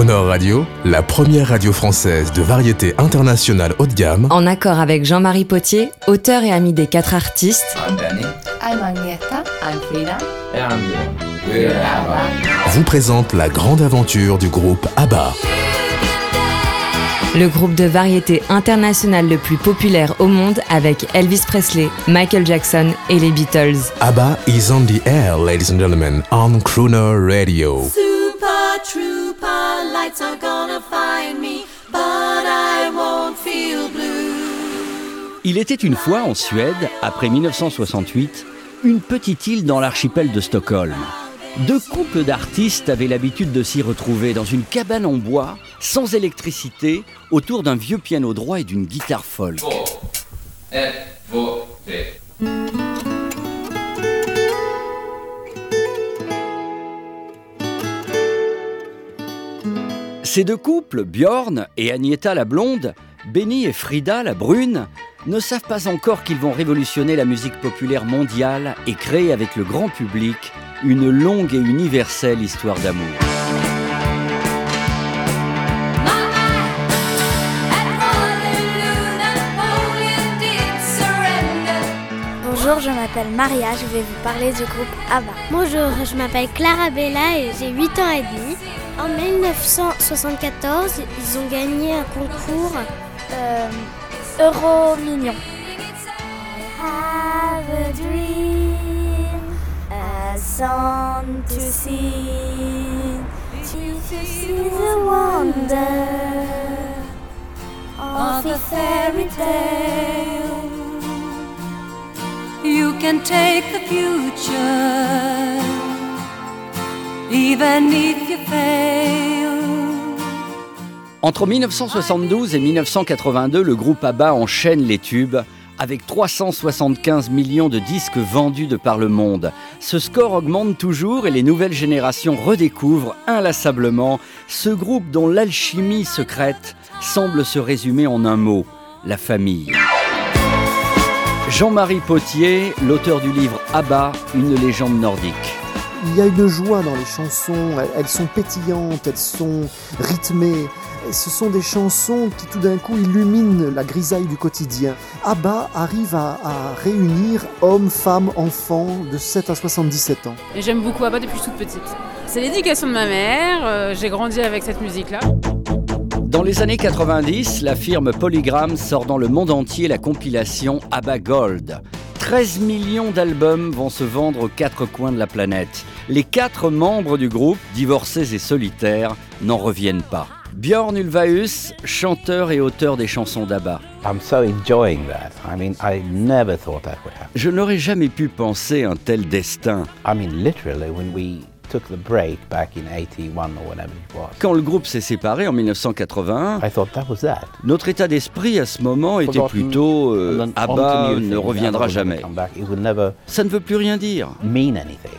Crooner Radio, la première radio française de variété internationale haut de gamme, En accord avec Jean-Marie Potier, auteur et ami des quatre artistes, I'm Danny. I'm Agneta. I'm Frida. And I'm Bjorn. We're ABBA. vous présente la grande aventure du groupe ABBA. le groupe de variété internationale le plus populaire au monde avec Elvis Presley, Michael Jackson et les Beatles. ABBA is on the air, ladies and gentlemen, on Crooner Radio. Super trooper, lights are gonna find me, but I won't feel blue. Il était une fois en Suède, après 1968, une petite île dans l'archipel de Stockholm. Deux couples d'artistes avaient l'habitude de s'y retrouver dans une cabane en bois, sans électricité, autour d'un vieux piano droit et d'une guitare folk. Två, Ces deux couples, Bjorn et Agneta la blonde, Benny et Frida la brune, ne savent pas encore qu'ils vont révolutionner la musique populaire mondiale et créer avec le grand public une longue et universelle histoire d'amour. M'appelle Maria, je vais vous parler du groupe ABBA. Bonjour, je m'appelle Clara Bella et j'ai 8 ans et demi. En 1974, ils ont gagné un concours euh, Euro Million. Have a dream, a song to sing. A wonder of a fairy tale. Take the future, even if you fail. Entre 1972 et 1982, le groupe ABBA enchaîne les tubes avec 375 millions de disques vendus de par le monde. Ce score augmente toujours et les nouvelles générations redécouvrent inlassablement ce groupe dont l'alchimie secrète semble se résumer en un mot, la famille. Jean-Marie Potier, l'auteur du livre ABBA, une légende nordique. Il y a une joie dans les chansons, elles, sont pétillantes, elles sont rythmées. Et Ce sont des chansons qui tout d'un coup illuminent la grisaille du quotidien. ABBA arrive à, à réunir hommes, femmes, enfants de 7 à 77 ans. Et j'aime beaucoup ABBA depuis toute petite. C'est l'éducation de ma mère, euh, j'ai grandi avec cette musique-là. Dans les années 90, la firme Polygram sort dans le monde entier la compilation ABBA Gold. 13 millions d'albums vont se vendre aux quatre coins de la planète. Les quatre membres du groupe, divorcés et solitaires, n'en reviennent pas. Björn Ulvaeus, chanteur et auteur des chansons d'ABBA. I'm so enjoying that. I mean, I never thought that would happen. Je n'aurais jamais pu penser un tel destin. I mean, literally, when we took the break back in 81 or whatever it was, Quand le groupe s'est séparé en 1981, I thought that was that. notre état d'esprit à ce moment était plutôt euh, ABBA new ne things. reviendra jamais. come back. It would never Ça ne veut plus rien dire. mean anything.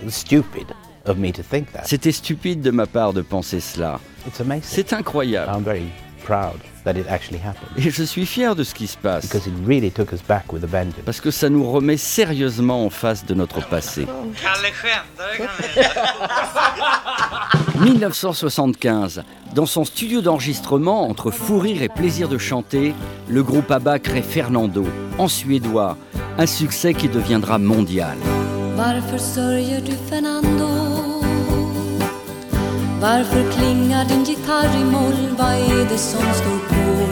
It was stupid of me to think that. C'était stupide de ma part de penser cela. It's amazing. C'est incroyable. I'm very proud that it actually happened Et je suis fier de ce qui se passe. because it really took us back with a vengeance. Parce que ça nous remet sérieusement en face de notre passé. 1975, dans son studio d'enregistrement entre fou rire et plaisir de chanter, le groupe ABBA crée Fernando, en suédois, un succès qui deviendra mondial. Varför sörjer du Fernando? Varför klingar din gitarr i moll? Vad är det som står på?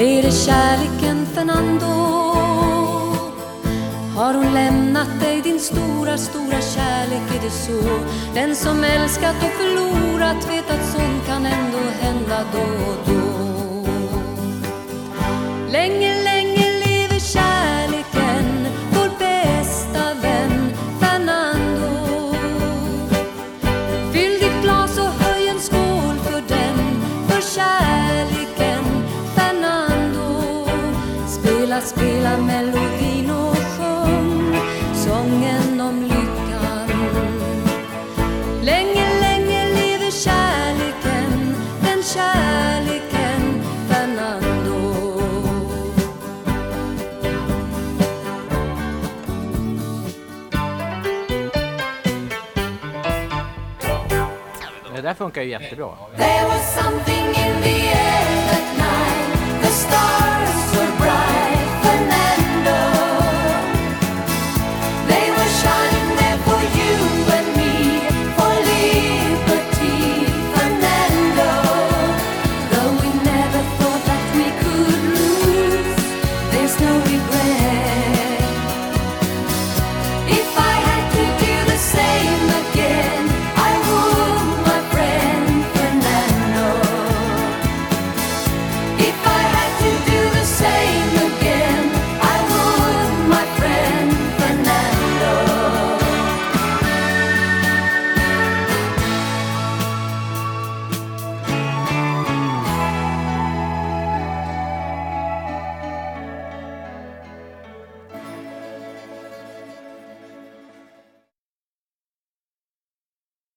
Är det kärleken Fernando? Har hon lämnat dig din stora, stora kärlek? Är det så? Den som älskat och förlorat vet att sånt kan ändå hända då spela melodin och sjung sången om lyckan. Länge, länge lever kärleken, den kärleken Fernando. där funkar ju jättebra.